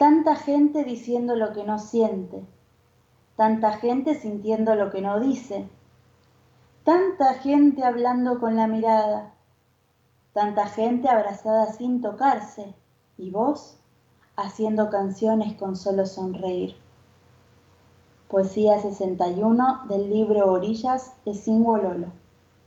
Tanta gente diciendo lo que no siente, tanta gente sintiendo lo que no dice, tanta gente hablando con la mirada, tanta gente abrazada sin tocarse, y vos haciendo canciones con solo sonreír. Poesía 61 del libro Orillas de Lolo.